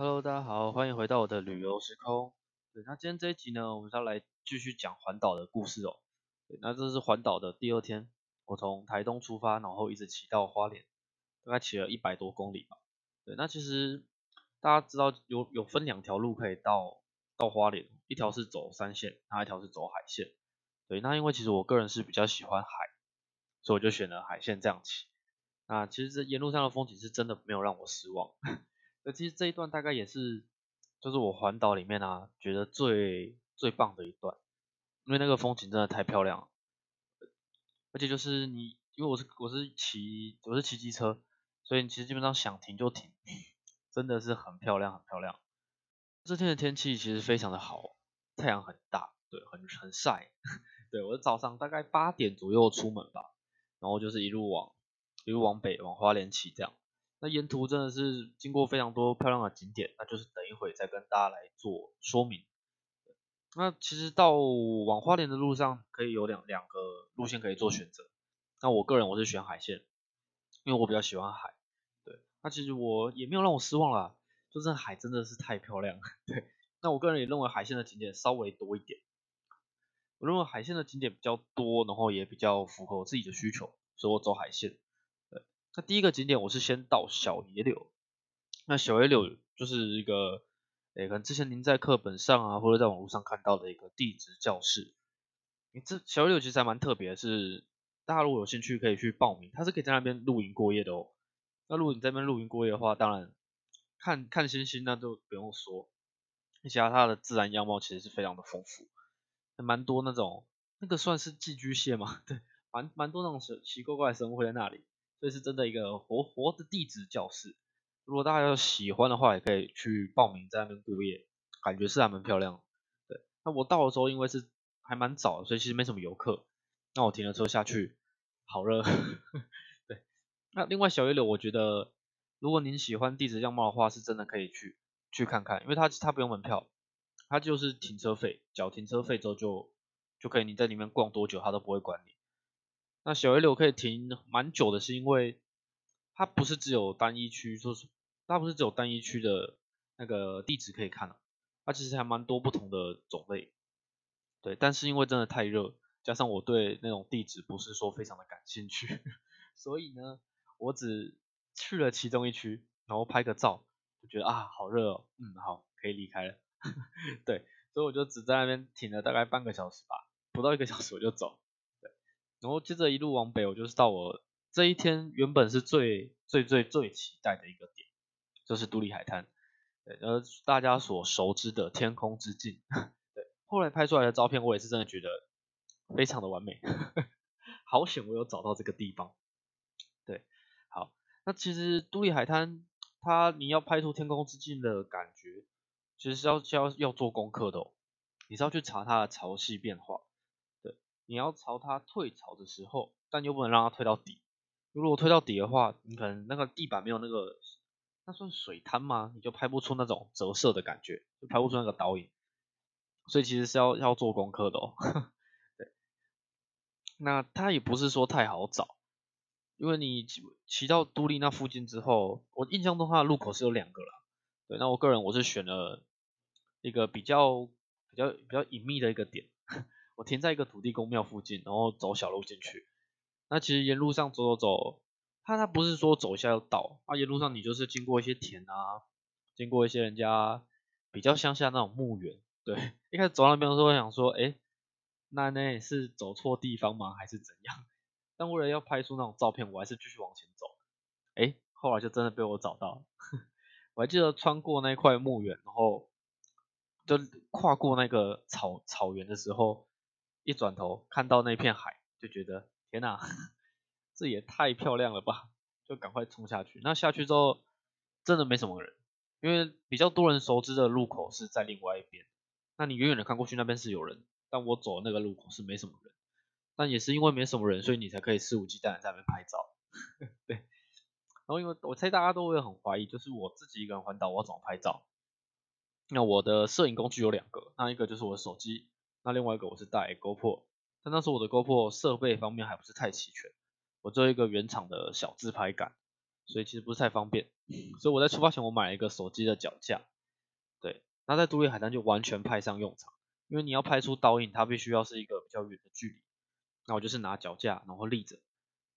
Hello，大家好，欢迎回到我的旅游时空。对，那今天这一集呢，我们要来继续讲环岛的故事哦。对，那这是环岛的第二天，我从台东出发，然后一直骑到花莲，大概骑了一百多公里吧。对，那其实大家知道有有分两条路可以到到花莲，一条是走山线，那一条是走海线。对，那因为其实我个人是比较喜欢海，所以我就选了海线这样骑。那其实这沿路上的风景是真的没有让我失望。那其实这一段大概也是，就是我环岛里面啊，觉得最最棒的一段，因为那个风景真的太漂亮了，而且就是你，因为我是我是骑我是骑机车，所以你其实基本上想停就停，真的是很漂亮很漂亮。这天的天气其实非常的好，太阳很大，对，很很晒，对我早上大概八点左右出门吧，然后就是一路往一路往北往花莲骑这样。那沿途真的是经过非常多漂亮的景点，那就是等一会再跟大家来做说明。那其实到往花莲的路上可以有两两个路线可以做选择。那我个人我是选海线，因为我比较喜欢海。对，那其实我也没有让我失望啦，就是海真的是太漂亮。对，那我个人也认为海线的景点稍微多一点。我认为海线的景点比较多，然后也比较符合我自己的需求，所以我走海线。那第一个景点我是先到小野柳，那小野柳就是一个，诶，可能之前您在课本上啊，或者在网络上看到的一个地质教室。你这小野柳其实还蛮特别，是大家如果有兴趣可以去报名，它是可以在那边露营过夜的哦。那如果你在那边露营过夜的话，当然看看星星那就不用说，而且它的自然样貌其实是非常的丰富，还蛮多那种那个算是寄居蟹吗？对，蛮蛮多那种奇奇怪怪的生物会在那里。这是真的一个活活的地质教室，如果大家要喜欢的话，也可以去报名在那边过夜，感觉是还蛮漂亮。对，那我到的时候因为是还蛮早，所以其实没什么游客。那我停了车下去，好热。对，那另外小月柳，我觉得如果您喜欢地质样貌的话，是真的可以去去看看，因为它它不用门票，它就是停车费，缴停车费之后就就可以你在里面逛多久，它都不会管你。那小野柳可以停蛮久的，是因为它不是只有单一区，说是它不是只有单一区的那个地址可以看，它其实还蛮多不同的种类。对，但是因为真的太热，加上我对那种地址不是说非常的感兴趣，所以呢，我只去了其中一区，然后拍个照，就觉得啊好热哦，嗯好，可以离开了。对，所以我就只在那边停了大概半个小时吧，不到一个小时我就走。然后接着一路往北，我就是到我这一天原本是最最最最期待的一个点，就是独立海滩，对，呃大家所熟知的天空之镜，对，后来拍出来的照片我也是真的觉得非常的完美，好险我有找到这个地方，对，好，那其实独立海滩它你要拍出天空之镜的感觉，其实是要要要做功课的哦，你是要去查它的潮汐变化。你要朝它退潮的时候，但又不能让它退到底。如果退到底的话，你可能那个地板没有那个，那算水滩吗？你就拍不出那种折射的感觉，就拍不出那个倒影。所以其实是要要做功课的哦。对，那它也不是说太好找，因为你骑到都立那附近之后，我印象中它的路口是有两个啦。对，那我个人我是选了一个比较比较比较隐秘的一个点。我停在一个土地公庙附近，然后走小路进去。那其实沿路上走走走，它它不是说走一下就到，啊沿路上你就是经过一些田啊，经过一些人家比较乡下那种墓园。对，一开始走那边的时候，我想说，哎，那那是走错地方吗？还是怎样？但为了要拍出那种照片，我还是继续往前走。哎，后来就真的被我找到了。我还记得穿过那块墓园，然后就跨过那个草草原的时候。一转头看到那片海，就觉得天哪，这也太漂亮了吧！就赶快冲下去。那下去之后，真的没什么人，因为比较多人熟知的路口是在另外一边。那你远远的看过去，那边是有人，但我走的那个路口是没什么人。但也是因为没什么人，所以你才可以肆无忌惮的在那边拍照。对。然后因为我猜大家都会很怀疑，就是我自己一个人环岛，我怎么拍照？那我的摄影工具有两个，那一个就是我的手机。那另外一个我是带 GoPro，但那时候我的 GoPro 设备方面还不是太齐全，我只有一个原厂的小自拍杆，所以其实不是太方便。所以我在出发前我买了一个手机的脚架，对，那在独立海滩就完全派上用场，因为你要拍出倒影，它必须要是一个比较远的距离。那我就是拿脚架然后立着。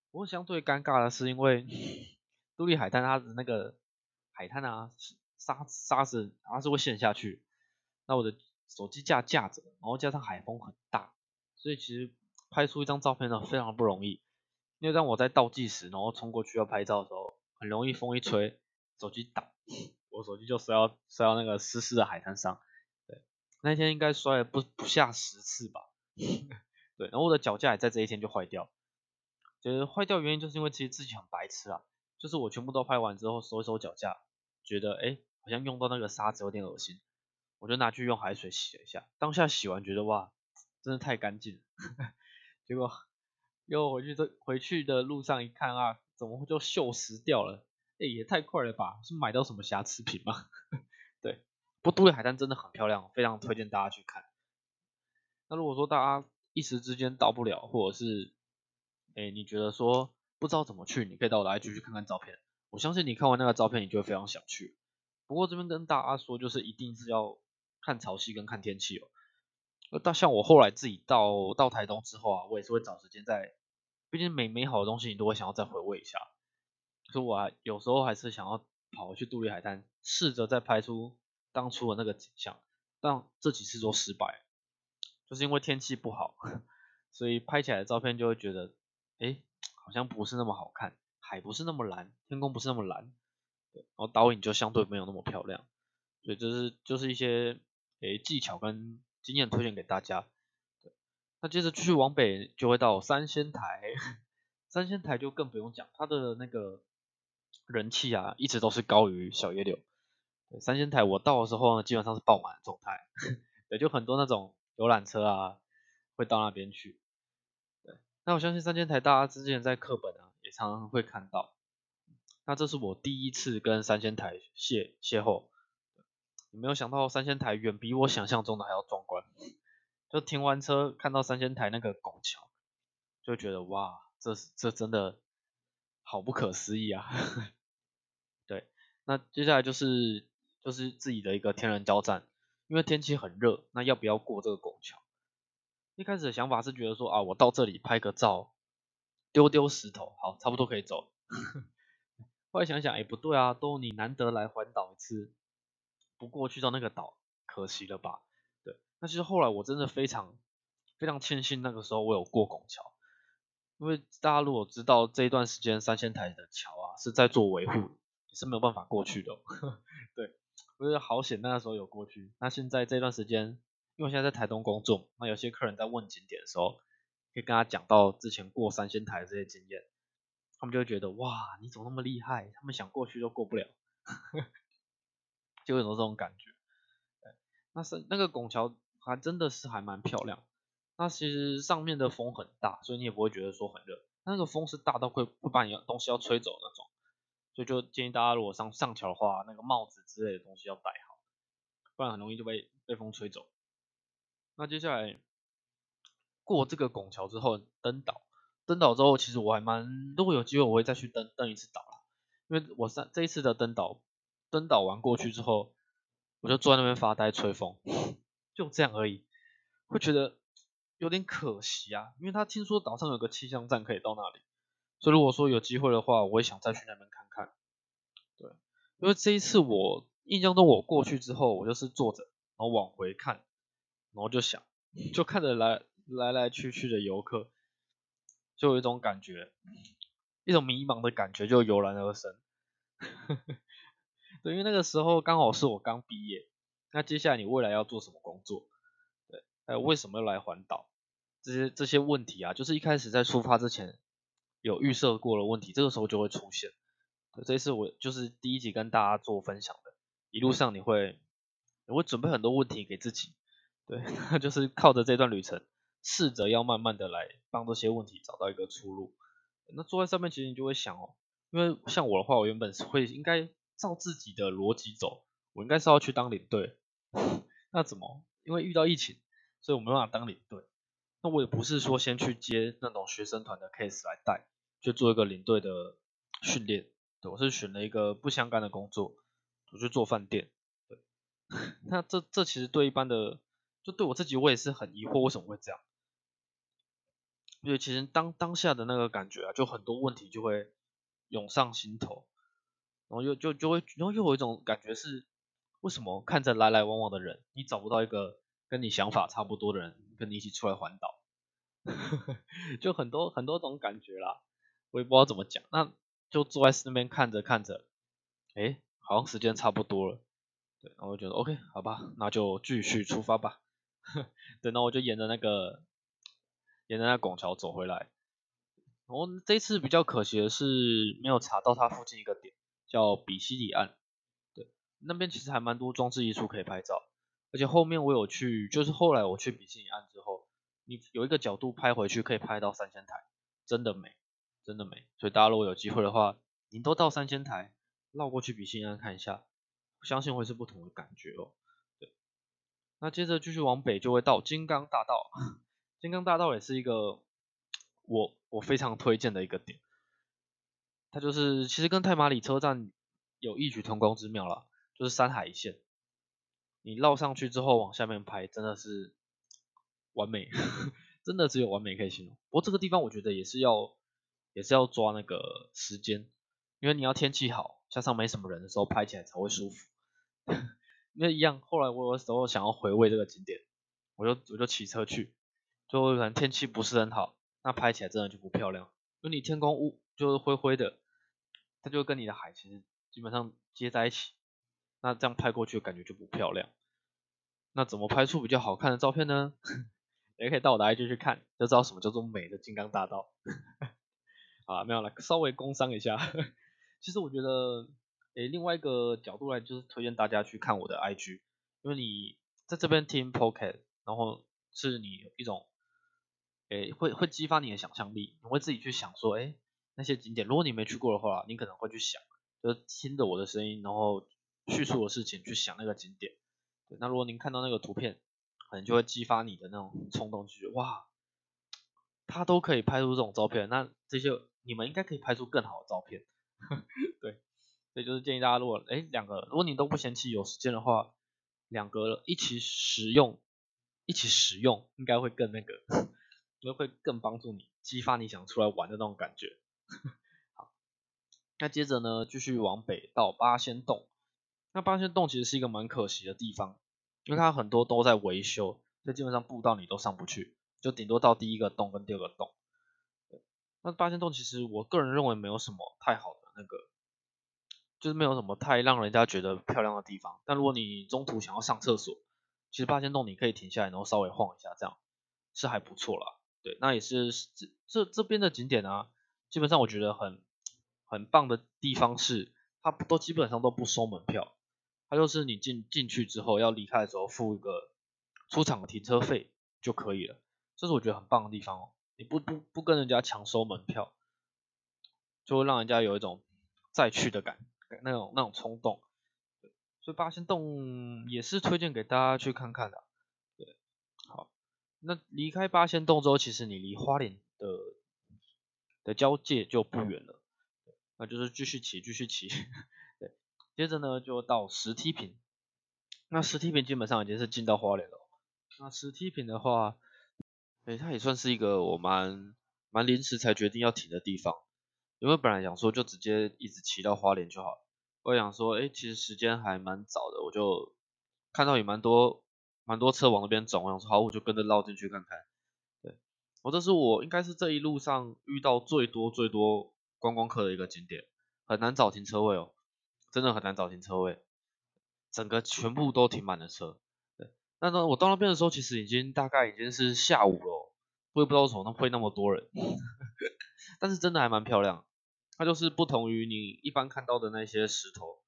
不过相对尴尬的是，因为 独立海滩它的那个海滩啊沙沙子它是会陷下去，那我的手机架架着，然后加上海风很大，所以其实拍出一张照片呢非常不容易。因为当我在倒计时，然后冲过去要拍照的时候，很容易风一吹，手机倒，我手机就摔到摔到那个湿湿的海滩上。对，那天应该摔了不不下十次吧。对，然后我的脚架也在这一天就坏掉。觉得坏掉原因就是因为其实自己很白痴啊，就是我全部都拍完之后收一收脚架，觉得哎好像用到那个沙子有点恶心，我就拿去用海水洗了一下。当下洗完觉得哇，真的太干净了。结果又回去的回去的路上一看啊，怎么就锈蚀掉了？哎也太快了吧，是买到什么瑕疵品吗？对，不过都立海滩真的很漂亮，非常推荐大家去看。那如果说大家一时之间到不了，或者是哎，你觉得说不知道怎么去，你可以到我的 IG 去看看照片。我相信你看完那个照片，你就会非常想去。不过这边跟大家说，就是一定是要看潮汐跟看天气哦。那像我后来自己到到台东之后啊，我也是会找时间在，毕竟美美好的东西你都会想要再回味一下。所以我有时候还是想要跑回去杜立海滩，试着再拍出当初的那个景象。但这几次都失败，就是因为天气不好，所以拍起来的照片就会觉得。哎，好像不是那么好看，海不是那么蓝，天空不是那么蓝，然后导影就相对没有那么漂亮，所以就是就是一些诶技巧跟经验推荐给大家。对，那接着继续往北就会到三仙台，三仙台就更不用讲，它的那个人气啊一直都是高于小野柳。三仙台我到的时候呢，基本上是爆满的状态，对，就很多那种游览车啊会到那边去。对那我相信三仙台大家之前在课本啊也常常会看到。那这是我第一次跟三仙台邂邂逅，没有想到三仙台远比我想象中的还要壮观。就停完车看到三仙台那个拱桥，就觉得哇，这这真的好不可思议啊！对，那接下来就是就是自己的一个天人交战，因为天气很热，那要不要过这个拱桥？一开始的想法是觉得说啊，我到这里拍个照，丢丢石头，好，差不多可以走。后来想想，哎，不对啊，都你难得来环岛一次，不过去到那个岛，可惜了吧？对，那其实后来我真的非常非常庆幸那个时候我有过拱桥，因为大家如果知道这一段时间三仙台的桥啊是在做维护，是没有办法过去的。对，我觉得好险那个时候有过去，那现在这段时间。因为现在在台东工作，那有些客人在问景点的时候，可以跟他讲到之前过三仙台这些经验，他们就会觉得哇，你怎么那么厉害？他们想过去都过不了，就有这种感觉。那是那个拱桥还真的是还蛮漂亮。那其实上面的风很大，所以你也不会觉得说很热。那个风是大到会会把你东西要吹走那种，所以就建议大家如果上上桥的话，那个帽子之类的东西要戴好，不然很容易就被被风吹走。那接下来过这个拱桥之后登岛，登岛之后其实我还蛮，如果有机会我会再去登登一次岛啦，因为我上这一次的登岛，登岛完过去之后，我就坐在那边发呆吹风，就这样而已，会觉得有点可惜啊，因为他听说岛上有个气象站可以到那里，所以如果说有机会的话，我也想再去那边看看，对，因为这一次我印象中我过去之后，我就是坐着，然后往回看。然后就想，就看着来来来去去的游客，就有一种感觉，一种迷茫的感觉就油然而生。对，因为那个时候刚好是我刚毕业，那接下来你未来要做什么工作？对，还有为什么要来环岛？这些这些问题啊，就是一开始在出发之前有预设过的问题，这个时候就会出现。这次我就是第一集跟大家做分享的，一路上你会你会准备很多问题给自己。对，那 就是靠着这段旅程，试着要慢慢的来帮这些问题找到一个出路。那坐在上面，其实你就会想哦，因为像我的话，我原本是会应该照自己的逻辑走，我应该是要去当领队。那怎么？因为遇到疫情，所以我没办法当领队。那我也不是说先去接那种学生团的 case 来带，就做一个领队的训练。对，我是选了一个不相干的工作，我去做饭店。对，那这这其实对一般的，就对我自己我也是很疑惑为什么会这样。因为其实当当下的那个感觉啊，就很多问题就会涌上心头，然后又就就会，然后又有一种感觉是，为什么看着来来往往的人，你找不到一个跟你想法差不多的人跟你一起出来环岛？就很多很多种感觉啦，我也不知道怎么讲，那就坐在那边看着看着，哎，好像时间差不多了，对，然后我觉得 OK，好吧，那就继续出发吧，对，那我就沿着那个。沿着那拱桥走回来，然后这次比较可惜的是没有查到它附近一个点，叫比西里岸。对，那边其实还蛮多装置艺术可以拍照，而且后面我有去，就是后来我去比西里岸之后，你有一个角度拍回去可以拍到三千台，真的美，真的美。所以大家如果有机会的话，你都到三千台，绕过去比西里岸看一下，相信会是不同的感觉哦。对，那接着继续往北就会到金刚大道。金刚大道也是一个我我非常推荐的一个点，它就是其实跟太马里车站有异曲同工之妙了，就是山海一线，你绕上去之后往下面拍，真的是完美，真的只有完美可以形容。不过这个地方我觉得也是要也是要抓那个时间，因为你要天气好，加上没什么人的时候拍起来才会舒服。那一样，后来我有时候想要回味这个景点，我就我就骑车去。就可能天气不是很好，那拍起来真的就不漂亮。因为你天空雾就是灰灰的，它就跟你的海其实基本上接在一起，那这样拍过去感觉就不漂亮。那怎么拍出比较好看的照片呢？也可以到我的 IG 去看，就知道什么叫做美的金刚大道。啊，没有了，稍微工商一下。其实我觉得，诶，另外一个角度来就是推荐大家去看我的 IG，因为你在这边听 Pocket，然后是你一种。诶，会会激发你的想象力，你会自己去想说，诶，那些景点，如果你没去过的话，你可能会去想，就是听着我的声音，然后叙述的事情去想那个景点。对，那如果您看到那个图片，可能就会激发你的那种冲动，就是哇，他都可以拍出这种照片，那这些你们应该可以拍出更好的照片。对，所以就是建议大家，如果哎两个，如果你都不嫌弃有时间的话，两个一起使用，一起使用，应该会更那个。因 为会更帮助你激发你想出来玩的那种感觉。好，那接着呢，继续往北到八仙洞。那八仙洞其实是一个蛮可惜的地方，因为它很多都在维修，所以基本上步道你都上不去，就顶多到第一个洞跟第二个洞。那八仙洞其实我个人认为没有什么太好的那个，就是没有什么太让人家觉得漂亮的地方。但如果你中途想要上厕所，其实八仙洞你可以停下来，然后稍微晃一下，这样是还不错啦。对，那也是这这这边的景点啊，基本上我觉得很很棒的地方是，它都基本上都不收门票，它就是你进进去之后要离开的时候付一个出场停车费就可以了，这是我觉得很棒的地方哦，你不不不跟人家强收门票，就会让人家有一种再去的感那种那种冲动，所以八仙洞也是推荐给大家去看看的。对，好那离开八仙洞之后，其实你离花莲的的交界就不远了，那就是继续骑，继续骑，对，接着呢就到石梯坪，那石梯坪基本上已经是进到花莲了。那石梯坪的话，哎，它也算是一个我蛮蛮临时才决定要停的地方，因为本来想说就直接一直骑到花莲就好了，我想说，哎，其实时间还蛮早的，我就看到也蛮多。蛮多车往那边走，我想说好，我就跟着绕进去看看。哦，这是我应该是这一路上遇到最多最多观光客的一个景点，很难找停车位哦，真的很难找停车位，整个全部都停满了车。对，那呢，我到那边的时候其实已经大概已经是下午了，我也不知道为什么会那么多人，但是真的还蛮漂亮。它就是不同于你一般看到的那些石头，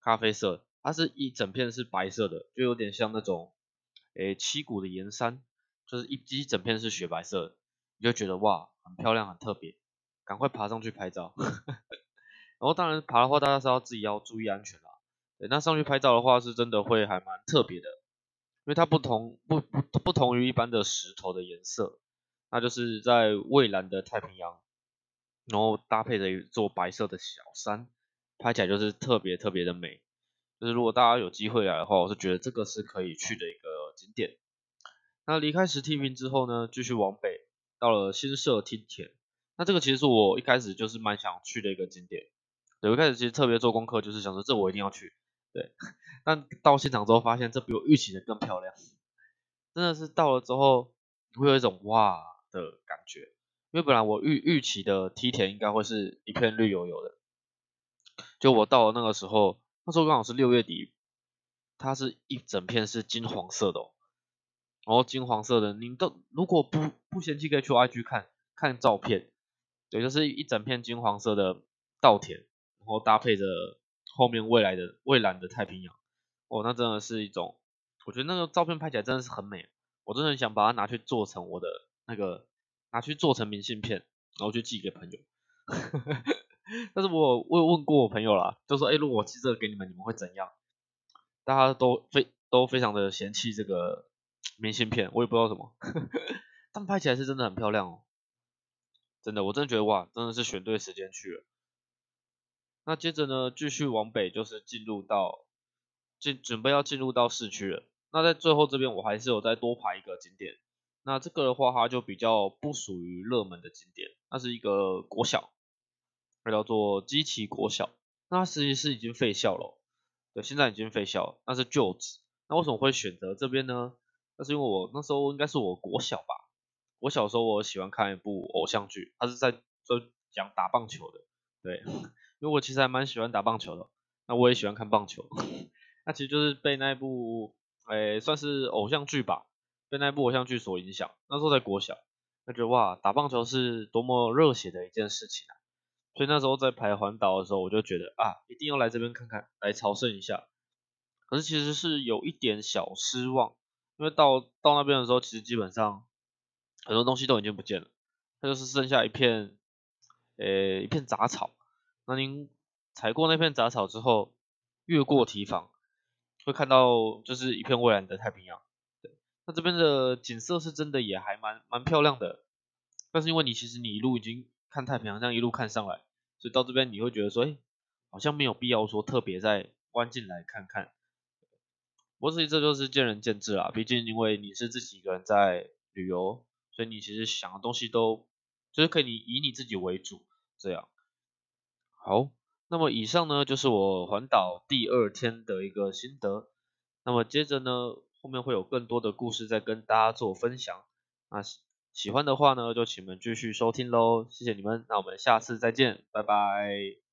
咖啡色，它是一整片是白色的，就有点像那种。诶，七股的岩山，就是一一整片是雪白色，你就觉得哇，很漂亮，很特别，赶快爬上去拍照。然后当然爬的话，大家是要自己要注意安全啦。对，那上去拍照的话，是真的会还蛮特别的，因为它不同不不不同于一般的石头的颜色，那就是在蔚蓝的太平洋，然后搭配着一座白色的小山，拍起来就是特别特别的美。就是如果大家有机会来的话，我是觉得这个是可以去的一个景点。那离开石梯坪之后呢，继续往北，到了新社梯田。那这个其实是我一开始就是蛮想去的一个景点。对，一开始其实特别做功课，就是想说这我一定要去。对，但到现场之后发现这比我预期的更漂亮。真的是到了之后会有一种哇的感觉，因为本来我预预期的梯田应该会是一片绿油油的，就我到了那个时候，那时候刚好是六月底，它是一整片是金黄色的，然后金黄色的，你都如果不不嫌弃可以去 IG 看看照片，对，就是一整片金黄色的稻田，然后搭配着后面未来的蔚蓝的太平洋，哦，那真的是一种。我觉得那个照片拍起来真的是很美，我真的很想把它拿去做成我的那个，拿去做成明信片，然后去寄给朋友。但是我我有问过我朋友啦，就说，哎，如果我寄这个给你们，你们会怎样？大家都非都非常的嫌弃这个明信片，我也不知道什么，但拍起来是真的很漂亮哦，真的，我真的觉得哇，真的是选对时间去了。那接着呢，继续往北就是进入到进准备要进入到市区了。那在最后这边，我还是有再多排一个景点。那这个的话，它就比较不属于热门的景点，那是一个国小，它叫做基奇国小。那它实际是已经废校了，对，现在已经废校，那是旧址。那为什么会选择这边呢？那是因为我那时候应该是我国小吧。我小时候我喜欢看一部偶像剧，它是在就讲打棒球的，对，因为我其实还蛮喜欢打棒球的。那我也喜欢看棒球，那其实就是被那部。诶，算是偶像剧吧，被那部偶像剧所影响。那时候在国小，就觉得哇，打棒球是多么热血的一件事情啊！所以那时候在排环岛的时候，我就觉得啊，一定要来这边看看，来朝圣一下。可是其实是有一点小失望，因为到到那边的时候，其实基本上很多东西都已经不见了，它就是剩下一片，呃，一片杂草。那您踩过那片杂草之后，越过堤防。会看到就是一片蔚蓝的太平洋，那这边的景色是真的也还蛮蛮漂亮的，但是因为你其实你一路已经看太平洋这样一路看上来，所以到这边你会觉得说，哎，好像没有必要说特别再弯进来看看，不过这这就是见仁见智啦，毕竟因为你是自己一个人在旅游，所以你其实想的东西都就是可以以你自己为主这样，好。那么以上呢就是我环岛第二天的一个心得。那么接着呢，后面会有更多的故事再跟大家做分享。那喜喜欢的话呢，就请们继续收听喽，谢谢你们，那我们下次再见，拜拜。